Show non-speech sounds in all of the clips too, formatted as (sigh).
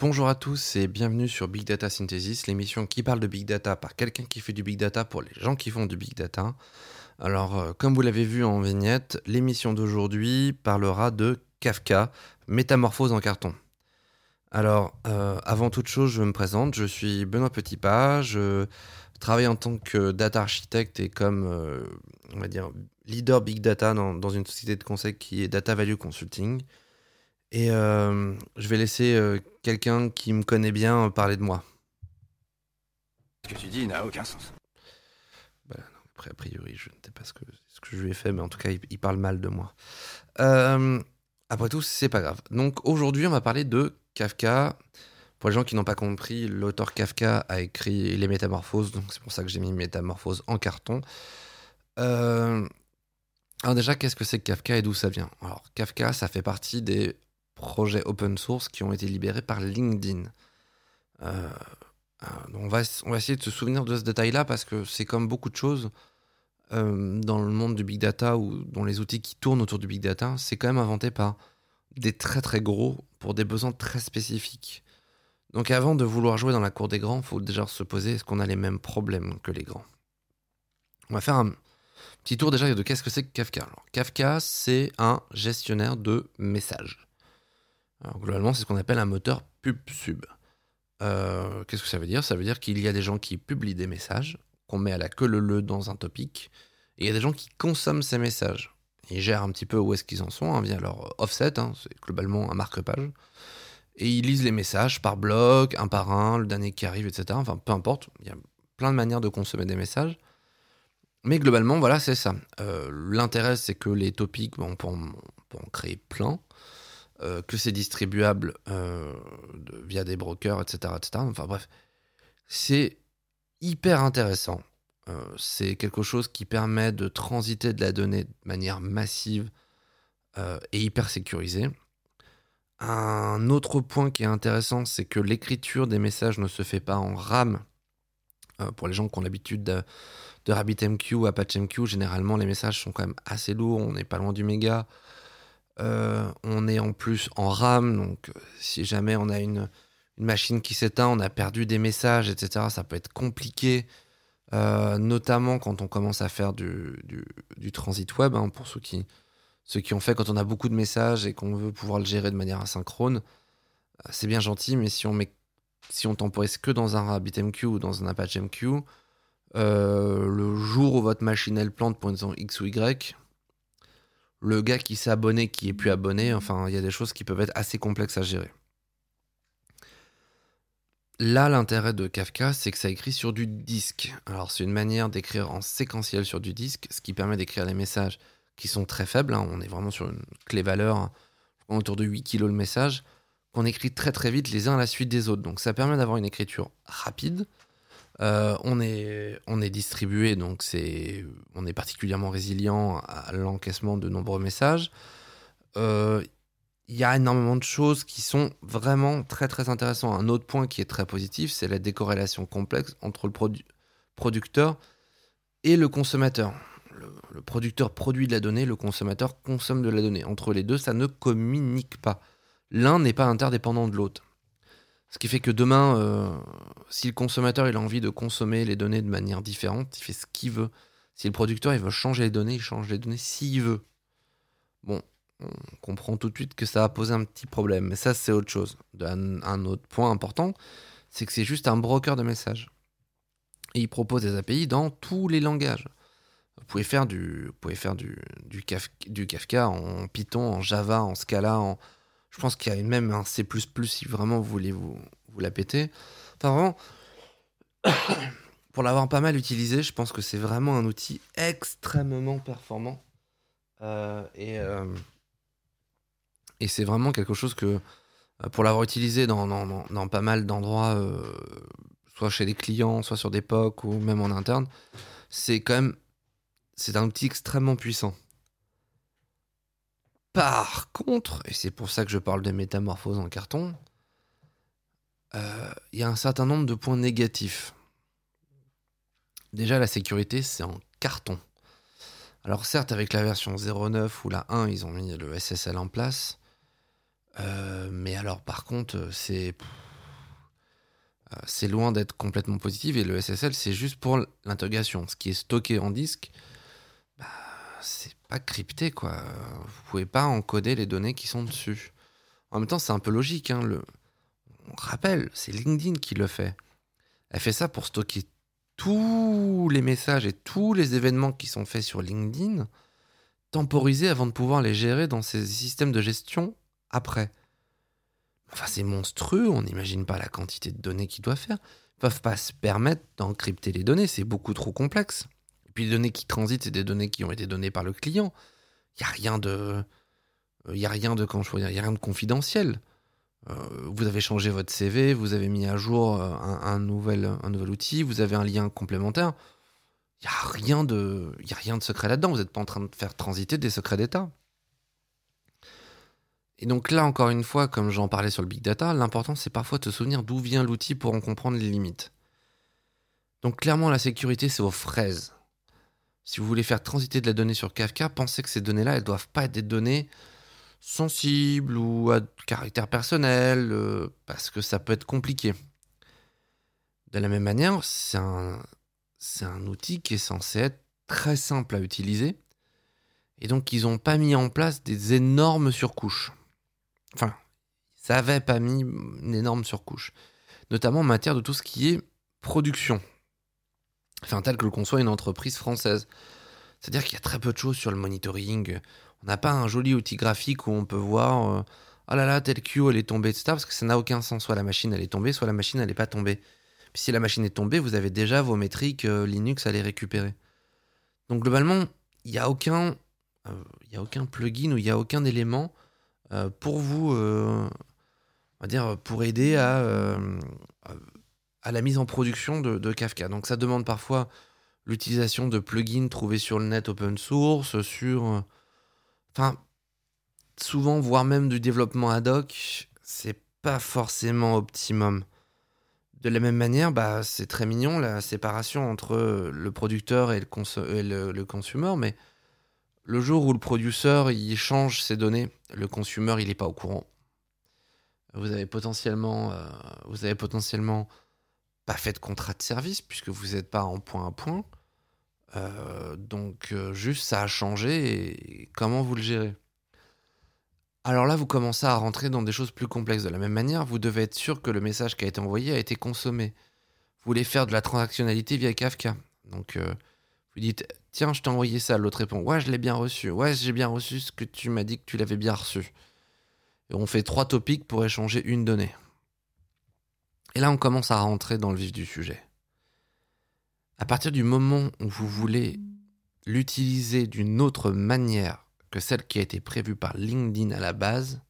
Bonjour à tous et bienvenue sur Big Data Synthesis, l'émission qui parle de Big Data par quelqu'un qui fait du Big Data pour les gens qui font du Big Data. Alors, euh, comme vous l'avez vu en vignette, l'émission d'aujourd'hui parlera de Kafka, métamorphose en carton. Alors, euh, avant toute chose, je me présente, je suis Benoît Petitpas, je travaille en tant que data architecte et comme, euh, on va dire, leader Big Data dans, dans, une société de conseil qui est Data Value Consulting. Et euh, je vais laisser euh, quelqu'un qui me connaît bien parler de moi. Ce que tu dis n'a aucun sens. Bah, non, après, a priori, je ne sais pas ce que, ce que je lui ai fait, mais en tout cas, il, il parle mal de moi. Euh, après tout, c'est pas grave. Donc aujourd'hui, on va parler de Kafka. Pour les gens qui n'ont pas compris, l'auteur Kafka a écrit Les Métamorphoses, donc c'est pour ça que j'ai mis Métamorphose en carton. Euh, alors déjà, qu'est-ce que c'est que Kafka et d'où ça vient? Alors Kafka, ça fait partie des projets open source qui ont été libérés par LinkedIn. Euh, on, va, on va essayer de se souvenir de ce détail-là parce que c'est comme beaucoup de choses euh, dans le monde du big data ou dans les outils qui tournent autour du big data, c'est quand même inventé par des très très gros pour des besoins très spécifiques. Donc avant de vouloir jouer dans la cour des grands, il faut déjà se poser est-ce qu'on a les mêmes problèmes que les grands? On va faire un petit tour déjà de qu'est-ce que c'est que Kafka. Kafka, c'est un gestionnaire de messages. Globalement, c'est ce qu'on appelle un moteur pub-sub. Euh, qu'est-ce que ça veut dire? Ça veut dire qu'il y a des gens qui publient des messages, qu'on met à la queue le le dans un topic, et il y a des gens qui consomment ces messages. Ils gèrent un petit peu où est-ce qu'ils en sont hein, via leur offset, hein, c'est globalement un marque-page. Et ils lisent les messages par bloc, un par un, le dernier qui arrive, etc. Enfin, peu importe, il y a plein de manières de consommer des messages. Mais globalement, voilà, c'est ça. Euh, L'intérêt, c'est que les topics, on, peut en, créer plein, euh, que c'est distribuable euh, via des brokers, etc., etc. Enfin bref, c'est hyper intéressant. Euh, c'est quelque chose qui permet de transiter de la donnée de manière massive et hyper sécurisée. Un autre point qui est intéressant, c'est que l'écriture des messages ne se fait pas en RAM. Pour les gens qui ont l'habitude de, de RabbitMQ ApacheMQ, généralement les messages sont quand même assez lourds, on n'est pas loin du méga. Euh, on est en plus en RAM, donc si jamais on a une, machine qui s'éteint, on a perdu des messages, etc., ça peut être compliqué. Euh, notamment quand on commence à faire du, transit web, hein, pour ceux qui, ont fait quand on a beaucoup de messages et qu'on veut pouvoir le gérer de manière asynchrone, euh, c'est bien gentil, mais si on, met, si on temporise que dans un RabbitMQ ou dans un ApacheMQ, euh, le jour où votre machine elle plante pour une raison X ou Y, le gars qui s'est abonné, qui est plus abonné, enfin, il y a des choses qui peuvent être assez complexes à gérer. Là, l'intérêt de Kafka, c'est que ça écrit sur du disque. Alors, c'est une manière d'écrire en séquentiel sur du disque, ce qui permet d'écrire des messages qui sont très faibles. Hein. On est vraiment sur une clé valeur, hein, autour de 8 kg le message, qu'on écrit très très vite les uns à la suite des autres. Donc, ça permet d'avoir une écriture rapide. Euh, on, est, distribué, donc c'est, on est particulièrement résilient à l'encaissement de nombreux messages. Euh, il y a énormément de choses qui sont vraiment très très intéressantes. Un autre point qui est très positif, c'est la décorrélation complexe entre le produ producteur et le consommateur. Le, producteur produit de la donnée, le consommateur consomme de la donnée. Entre les deux, ça ne communique pas. L'un n'est pas interdépendant de l'autre. Ce qui fait que demain, euh, si le consommateur a envie de consommer les données de manière différente, il fait ce qu'il veut. Si le producteur veut changer les données, il change les données s'il veut. Bon, on comprend tout de suite que ça va poser un petit problème. Mais ça, c'est autre chose. Un, autre point important, c'est que c'est juste un broker de messages. Et il propose des API dans tous les langages. Vous pouvez faire du, vous faire du, du, Kafka, du Kafka en Python, en Java, en Scala. En, je pense qu'il y a même un C++ si vraiment vous voulez vous, vous la péter. Enfin, vraiment, (coughs) pour l'avoir pas mal utilisé, je pense que c'est vraiment un outil extrêmement performant. Euh, et. Euh, et c'est vraiment quelque chose que, euh, pour l'avoir utilisé dans, dans, dans, pas mal d'endroits, soit chez des clients, soit sur des POC ou même en interne, c'est quand même. C'est un outil extrêmement puissant. Par contre, et c'est pour ça que je parle de métamorphose en carton, il euh, y a un certain nombre de points négatifs. Déjà, la sécurité, c'est en carton. Alors certes, avec la version 09 ou la 1, ils ont mis le SSL en place. Euh, mais alors, par contre, c'est Euh, c'est loin d'être complètement positif et le SSL, c'est juste pour l'intégration. Ce qui est stocké en disque, bah, c'est pas crypté, quoi. Vous pouvez pas encoder les données qui sont dessus. En même temps, c'est un peu logique. Hein. On rappelle, c'est LinkedIn qui le fait. Elle fait ça pour stocker tous les messages et tous les événements qui sont faits sur LinkedIn, temporisés avant de pouvoir les gérer dans ses systèmes de gestion après. Enfin, c'est monstrueux, on n'imagine pas la quantité de données qu'ils doivent faire. Ils peuvent pas se permettre d'encrypter les données, c'est beaucoup trop complexe. Et puis les données qui transitent, c'est des données qui ont été données par le client. Il n'y a rien de. Il y a rien de, quand je il y a rien de confidentiel. Euh, vous avez changé votre CV, vous avez mis à jour euh, un, nouvel, outil, vous avez un lien complémentaire. Il n'y a, rien de, y a rien de secret là-dedans. Vous n'êtes pas en train de faire transiter des secrets d'État. Et donc là, encore une fois, comme j'en parlais sur le big data, l'important c'est parfois de te souvenir d'où vient l'outil pour en comprendre les limites. Donc clairement, la sécurité, c'est aux fraises. Si vous voulez faire transiter de la donnée sur Kafka, pensez que ces données-là, elles ne doivent pas être des données sensibles ou à caractère personnel, euh, parce que ça peut être compliqué. De la même manière, c'est un, un outil qui est censé être très simple à utiliser, et donc ils n'ont pas mis en place des énormes surcouches. Enfin, ça avait pas mis une énorme surcouche, notamment en matière de tout ce qui est production, enfin tel que le conçoit une entreprise française. C'est-à-dire qu'il y a très peu de choses sur le monitoring. On n'a pas un joli outil graphique où on peut voir euh, oh là là, telle queue elle est tombée, etc. Parce que ça n'a aucun sens. Soit la machine elle est tombée, soit la machine elle n'est pas tombée. Puis si la machine est tombée, vous avez déjà vos métriques euh, Linux à les récupérer. Donc globalement, il n'y a aucun, euh, il a aucun plugin ou il n'y a aucun élément pour vous, on va dire, pour aider à, à la mise en production de, Kafka. Donc ça demande parfois l'utilisation de plugins trouvés sur le net open source, sur... Euh, enfin, souvent, voire même du développement ad hoc, c'est pas forcément optimum. De la même manière, bah, c'est très mignon la séparation entre le producteur et le, le, consumer, mais le jour où le producteur il change ses données, le consumer il n'est pas au courant. Vous avez potentiellement, euh, vous avez potentiellement pas fait de contrat de service puisque vous n'êtes pas en point à point. Euh, donc euh, juste ça a changé et comment vous le gérez? Alors là, vous commencez à rentrer dans des choses plus complexes. De la même manière, vous devez être sûr que le message qui a été envoyé a été consommé. Vous voulez faire de la transactionnalité via Kafka. Donc euh, vous dites, tiens, je t'ai envoyé ça. L'autre répond, ouais, je l'ai bien reçu. Ouais, j'ai bien reçu ce que tu m'as dit que tu l'avais bien reçu. Et on fait trois topics pour échanger une donnée. Et là, on commence à rentrer dans le vif du sujet. À partir du moment où vous voulez l'utiliser d'une autre manière que celle qui a été prévue par LinkedIn à la base,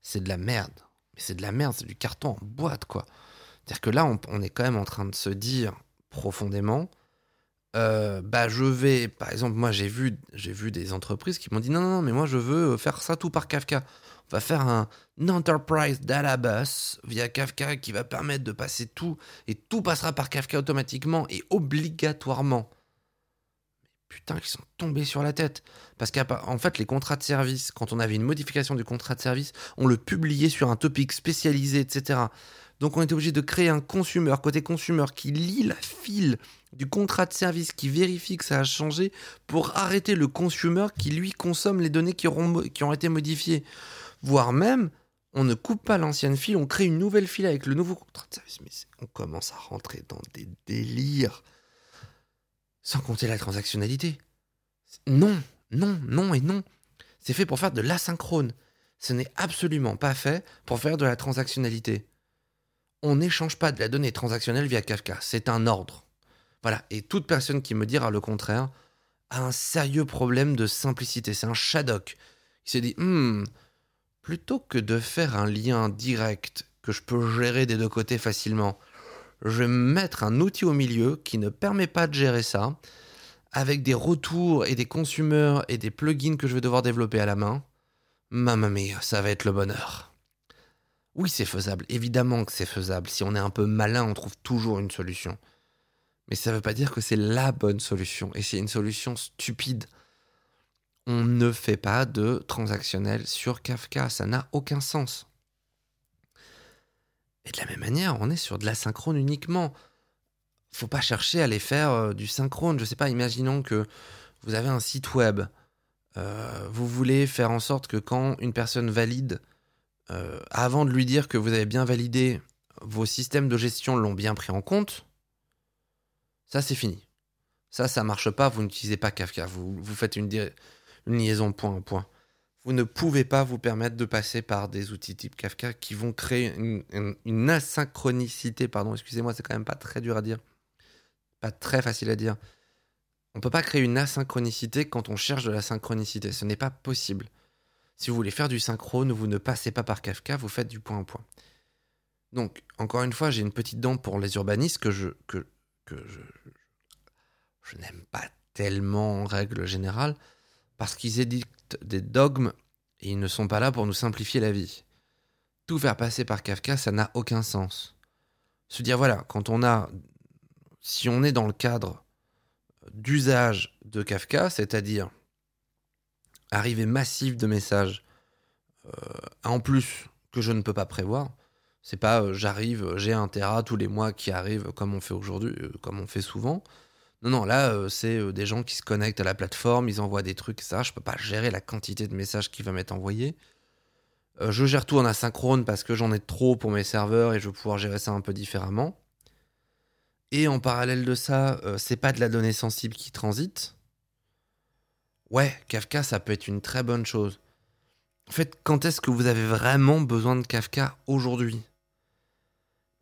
c'est de la merde. Mais c'est de la merde, c'est du carton en boîte, quoi. C'est-à-dire que là, on, est quand même en train de se dire profondément, euh, bah je vais, par exemple, moi j'ai vu, j'ai vu des entreprises qui m'ont dit non, non, non, mais moi je veux faire ça tout par Kafka va faire un Enterprise Databus via Kafka qui va permettre de passer tout, et tout passera par Kafka automatiquement et obligatoirement. putain, ils sont tombés sur la tête. Parce qu'en fait, les contrats de service, quand on avait une modification du contrat de service, on le publiait sur un topic spécialisé, etc. Donc on était obligé de créer un consumer, côté consumer, qui lit la file du contrat de service, qui vérifie que ça a changé, pour arrêter le consumer qui lui consomme les données qui, ont été modifiées voire même on ne coupe pas l'ancienne file, on crée une nouvelle file avec le nouveau contrat de service. Mais on commence à rentrer dans des délires. Sans compter la transactionnalité. Non, non, non et non. C'est fait pour faire de l'asynchrone. Ce n'est absolument pas fait pour faire de la transactionnalité. On n'échange pas de la donnée transactionnelle via Kafka. C'est un ordre. Voilà. Et toute personne qui me dira le contraire a un sérieux problème de simplicité. C'est un Shadok. Il se dit, hmm, plutôt que de faire un lien direct que je peux gérer des deux côtés facilement, je vais mettre un outil au milieu qui ne permet pas de gérer ça, avec des retours et des consumers et des plugins que je vais devoir développer à la main. Mamma mia, ça va être le bonheur. Oui, c'est faisable, évidemment que c'est faisable. Si on est un peu malin, on trouve toujours une solution. Mais ça ne veut pas dire que c'est la bonne solution. Et c'est une solution stupide on ne fait pas de transactionnel sur Kafka. Ça n'a aucun sens. Et de la même manière, on est sur de l'asynchrone uniquement. Faut pas chercher à aller faire euh, du synchrone. Je sais pas, imaginons que vous avez un site web. Euh, vous voulez faire en sorte que quand une personne valide, euh, avant de lui dire que vous avez bien validé, vos systèmes de gestion l'ont bien pris en compte, ça c'est fini. Ça, ça marche pas, vous n'utilisez pas Kafka, vous, faites une, liaison point à point. Vous ne pouvez pas vous permettre de passer par des outils type Kafka qui vont créer une, asynchronicité, pardon, excusez-moi, c'est quand même pas très dur à dire, pas très facile à dire. On peut pas créer une asynchronicité quand on cherche de la synchronicité, ce n'est pas possible. Si vous voulez faire du synchrone, vous ne passez pas par Kafka, vous faites du point à point. Donc, encore une fois, j'ai une petite dent pour les urbanistes que je, que je, n'aime pas tellement en règle générale, parce qu'ils édictent des dogmes et ils ne sont pas là pour nous simplifier la vie. Tout faire passer par Kafka, ça n'a aucun sens. Se dire, voilà, quand on a. Si on est dans le cadre d'usage de Kafka, c'est-à-dire arrivée massive de messages, euh, en plus que je ne peux pas prévoir, c'est pas euh, j'arrive, euh, j'ai un Tera tous les mois qui arrive comme on fait aujourd'hui, euh, comme on fait souvent. Non, non, là, c'est des gens qui se connectent à la plateforme, ils envoient des trucs, ça. Je peux pas gérer la quantité de messages qui va m'être envoyé. Je gère tout en asynchrone parce que j'en ai trop pour mes serveurs et je vais pouvoir gérer ça un peu différemment. Et en parallèle de ça, c'est pas de la donnée sensible qui transite. Ouais, Kafka, ça peut être une très bonne chose. En fait, quand est-ce que vous avez vraiment besoin de Kafka aujourd'hui?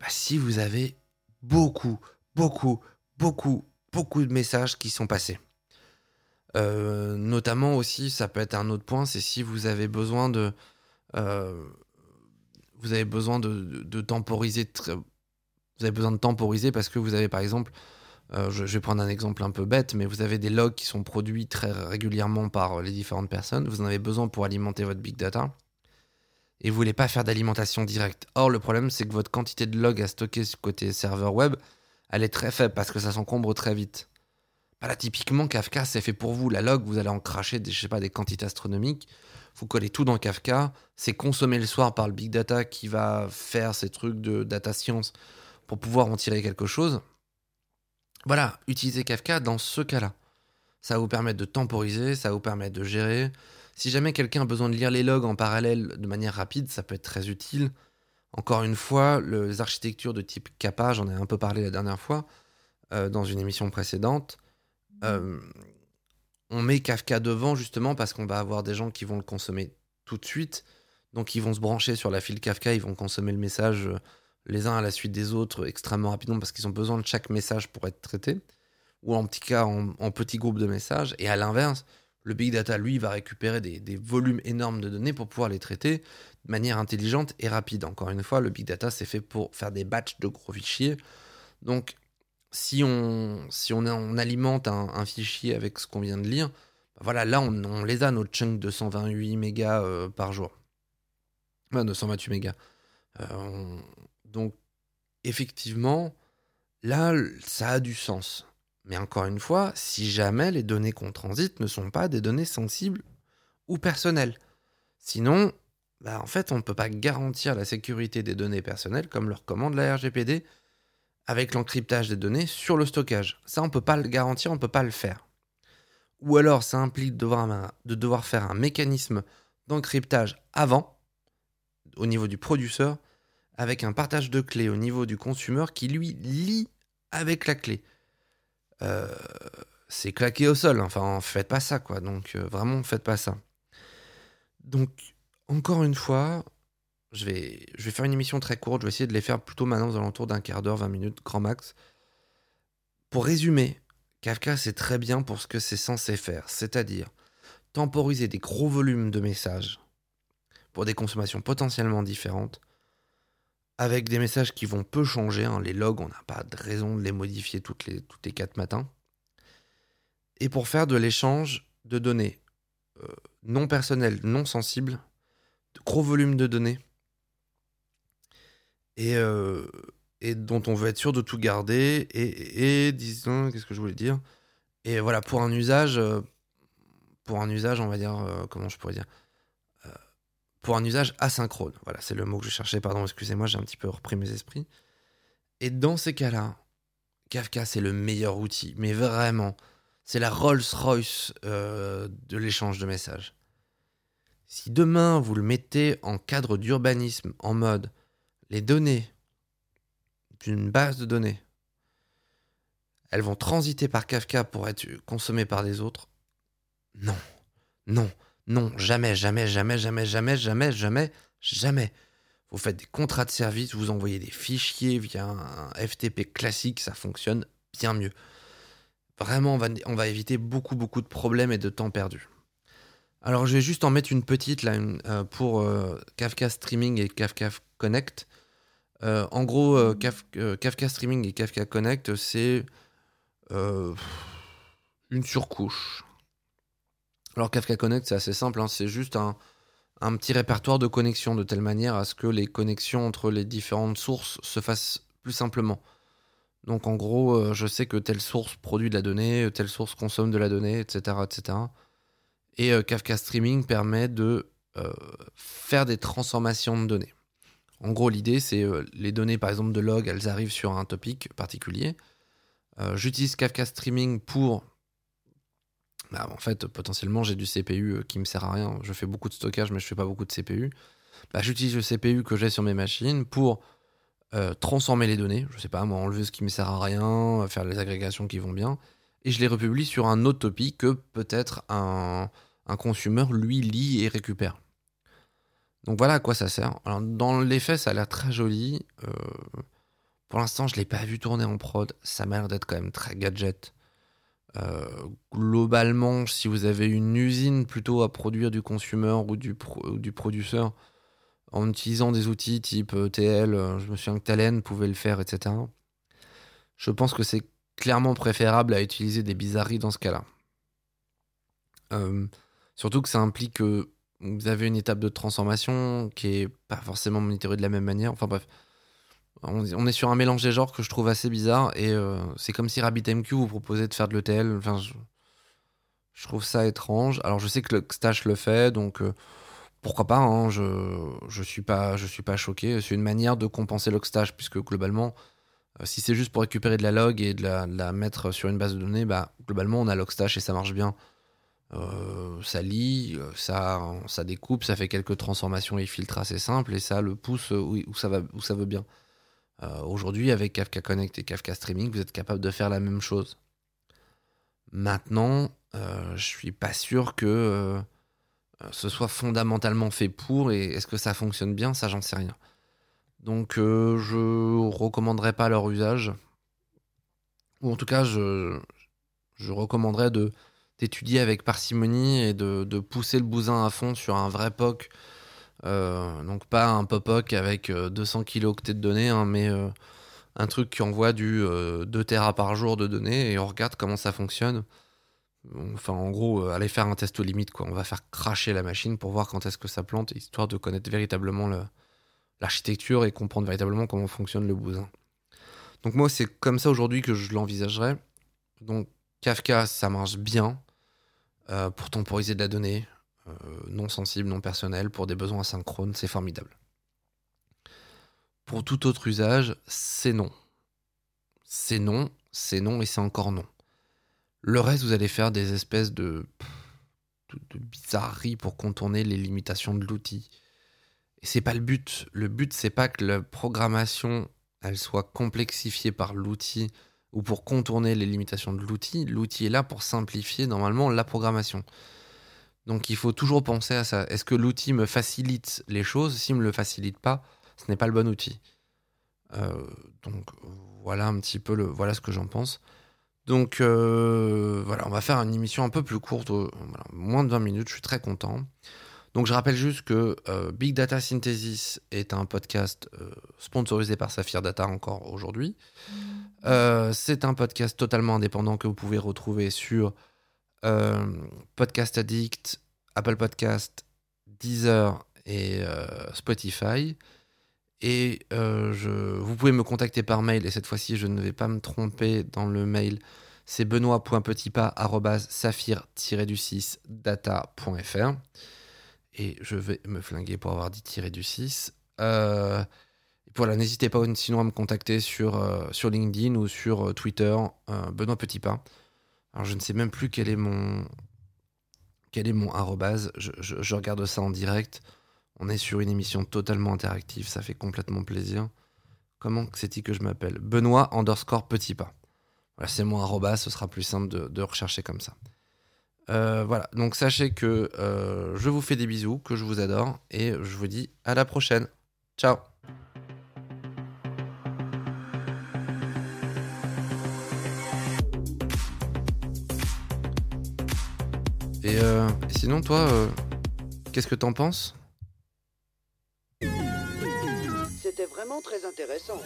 Bah, Si vous avez beaucoup, beaucoup, beaucoup, beaucoup de messages qui sont passés. Euh, notamment aussi, ça peut être un autre point, c'est si vous avez besoin de, euh, vous avez besoin de, temporiser, vous avez besoin de temporiser parce que vous avez par exemple, euh, je vais prendre un exemple un peu bête, mais vous avez des logs qui sont produits très régulièrement par les différentes personnes. Vous en avez besoin pour alimenter votre big data et vous voulez pas faire d'alimentation directe. Or, le problème, c'est que votre quantité de logs à stocker côté serveur web, elle est très faible parce que ça s'encombre très vite. Bah là, typiquement, Kafka, c'est fait pour vous. La log, vous allez en cracher des, je des quantités astronomiques. Vous collez tout dans Kafka. C'est consommé le soir par le big data qui va faire ces trucs de data science pour pouvoir en tirer quelque chose. Voilà, utilisez Kafka dans ce cas-là. Ça va vous permettre de temporiser, ça va vous permettre de gérer. Si jamais quelqu'un a besoin de lire les logs en parallèle de manière rapide, ça peut être très utile. Encore une fois, le- les architectures de type Kappa, j'en ai un peu parlé la dernière fois euh, dans une émission précédente. Euh, on met Kafka devant justement parce qu'on va avoir des gens qui vont le consommer tout de suite. Donc ils vont se brancher sur la file Kafka, ils vont consommer le message euh, les uns à la suite des autres extrêmement rapidement parce qu'ils ont besoin de chaque message pour être traité. Ou en petit cas, en, en petits groupes de messages. Et à l'inverse, le big data, lui, va récupérer des, volumes énormes de données pour pouvoir les traiter de manière intelligente et rapide. Encore une fois, le big data, c'est fait pour faire des batchs de gros fichiers. Donc, si on, si on, alimente un, fichier avec ce qu'on vient de lire, bah voilà, là, on, les a, nos chunks de 128 mégas euh, par jour. Ouais, 228 mégas. Euh, on- donc, effectivement, là, ça a du sens. Mais encore une fois, si jamais les données qu'on transite ne sont pas des données sensibles ou personnelles. Sinon, bah, en fait, on ne peut pas garantir la sécurité des données personnelles comme le recommande la RGPD avec l'encryptage des données sur le stockage. Ça, on ne peut pas le garantir, on ne peut pas le faire. Ou alors, ça implique de devoir, faire un mécanisme d'encryptage avant, au niveau du producteur, avec un partage de clés au niveau du consumer qui, lui, lit avec la clé. Euh, c'est claqué au sol. Enfin, faites pas ça, quoi. Donc, euh, vraiment, faites pas ça. Donc, encore une fois, je vais, je vais faire une émission très courte. Je vais essayer de les faire plutôt maintenant aux alentours d'un quart d'heure, 20 minutes, grand max. Pour résumer, Kafka, c'est très bien pour ce que c'est censé faire. C'est-à-dire temporiser des gros volumes de messages pour des consommations potentiellement différentes avec des messages qui vont peu changer. hein. Les logs, on n'a pas de raison de les modifier toutes les, toutes les 4 matins. Et pour faire de l'échange de données euh, non personnelles, non sensibles, de gros volumes de données, et, euh, et dont on veut être sûr de tout garder, et, et, disons, qu'est-ce que je voulais dire? Et voilà, pour un usage, euh, pour un usage, on va dire, comment je pourrais dire? Pour un usage asynchrone. Voilà, c'est le mot que je cherchais, pardon, excusez-moi, j'ai un petit peu repris mes esprits. Et dans ces cas-là, Kafka, c'est le meilleur outil, mais vraiment, c'est la Rolls-Royce euh, de l'échange de messages. Si demain vous le mettez en cadre d'urbanisme, en mode les données d'une base de données, elles vont transiter par Kafka pour être consommées par les autres, non, non, non, jamais, jamais, jamais, jamais, jamais, jamais, jamais. Vous faites des contrats de service, vous envoyez des fichiers via un FTP classique, ça fonctionne bien mieux. Vraiment, on va, éviter beaucoup, beaucoup de problèmes et de temps perdu. Alors, je vais juste en mettre une petite là, euh, pour euh, Kafka Streaming et Kafka Connect. Euh, en gros, Kafka Streaming et Kafka Connect, c'est une surcouche. Alors, Kafka Connect, c'est assez simple, hein, c'est juste un, petit répertoire de connexions de telle manière à ce que les connexions entre les différentes sources se fassent plus simplement. Donc en gros, euh, je sais que telle source produit de la donnée, telle source consomme de la donnée, etc. etc. Et euh, Kafka Streaming permet de euh, faire des transformations de données. En gros, l'idée, c'est les données, par exemple, de log, elles arrivent sur un topic particulier. J'utilise Kafka Streaming pour... Bah, en fait, potentiellement, j'ai du CPU qui me sert à rien. Je fais beaucoup de stockage, mais je fais pas beaucoup de CPU. Bah, J'utilise le CPU que j'ai sur mes machines pour euh, transformer les données, je sais pas, moi, enlever ce qui me sert à rien, faire les agrégations qui vont bien, et je les republie sur un autre topic que peut-être un, un consumer, lui, lit et récupère. Donc voilà à quoi ça sert. Dans les faits, ça a l'air très joli. Euh, pour l'instant, je ne l'ai pas vu tourner en prod. Ça m'a l'air d'être quand même très gadget. Euh, globalement, si vous avez une usine plutôt à produire du consumer ou du, du produceur, en utilisant des outils type euh, TL, euh, je me souviens que Talen pouvait le faire, etc. Je pense que c'est clairement préférable à utiliser des bizarreries dans ce cas-là. Surtout que ça implique que vous avez une étape de transformation qui est pas forcément monitorée de la même manière. Enfin bref, on, est sur un mélange des genres que je trouve assez bizarre et c'est comme si RabbitMQ vous proposait de faire de l'ETL. Enfin, je, trouve ça étrange. Alors je sais que le le fait, donc pourquoi pas hein, je je suis pas je suis pas choqué c'est une manière de compenser l'oxtage puisque globalement euh, si c'est juste pour récupérer de la log et de la, mettre sur une base de données bah globalement on a l'oxtage et ça marche bien euh, ça lit euh, ça ça découpe ça fait quelques transformations et filtres assez simples et ça le pousse où, ça va où ça veut bien aujourd'hui avec Kafka Connect et Kafka Streaming vous êtes capable de faire la même chose maintenant je suis pas sûr que euh, ce soit fondamentalement fait pour et est-ce que ça fonctionne bien, ça j'en sais rien. Donc euh, je recommanderais pas leur usage. Ou en tout cas, je, je recommanderais de d'étudier avec parcimonie et de, de, pousser le bousin à fond sur un vrai POC. Euh, donc pas un POPOC avec 200 kilooctets de données, hein, mais un truc qui envoie du 2 Tera par jour de données et on regarde comment ça fonctionne. Enfin, en gros, euh, aller faire un test aux limites, quoi. On va faire cracher la machine pour voir quand est-ce que ça plante, histoire de connaître véritablement l'architecture et comprendre véritablement comment fonctionne le bousin. Donc moi, c'est comme ça aujourd'hui que je l'envisagerais. Donc Kafka, ça marche bien euh, pour temporiser de la donnée, euh, non sensible, non personnelle, pour des besoins asynchrones, c'est formidable. Pour tout autre usage, c'est non. C'est non, c'est non et c'est encore non. Le reste, vous allez faire des espèces de, de, bizarreries pour contourner les limitations de l'outil. Et c'est pas le but. Le but, c'est pas que la programmation, elle soit complexifiée par l'outil ou pour contourner les limitations de l'outil. L'outil est là pour simplifier normalement la programmation. Donc il faut toujours penser à ça. Est-ce que l'outil me facilite les choses? S'il me le facilite pas, ce n'est pas le bon outil. Euh, donc voilà un petit peu le voilà ce que j'en pense. Donc euh, voilà, on va faire une émission un peu plus courte, euh, moins de 20 minutes, je suis très content. Donc je rappelle juste que euh, Big Data Synthesis est un podcast sponsorisé par Saphir Data encore aujourd'hui. c'est un podcast totalement indépendant que vous pouvez retrouver sur Podcast Addict, Apple Podcast, Deezer et Spotify. Et euh, vous pouvez me contacter par mail, et cette fois-ci, je ne vais pas me tromper dans le mail. C'est benoît.petitpas.saphir-du6data.fr. et je vais me flinguer pour avoir dit tirer du 6. Euh, voilà, n'hésitez pas sinon à me contacter sur, euh, sur LinkedIn ou sur euh, Twitter, Benoît Petitpas. Alors je ne sais même plus quel est mon quel est mon arrobase. Je, regarde ça en direct. On est sur une émission totalement interactive, ça fait complètement plaisir. Comment c'est-il que je m'appelle? Benoît underscore petit pas. Voilà, c'est mon arrobase, ce sera plus simple de, de rechercher comme ça. Euh, voilà, donc sachez que euh, je vous fais des bisous, que je vous adore, et je vous dis à la prochaine. Ciao Et, euh, sinon, toi, qu'est-ce que t'en penses? C'était vraiment très intéressant.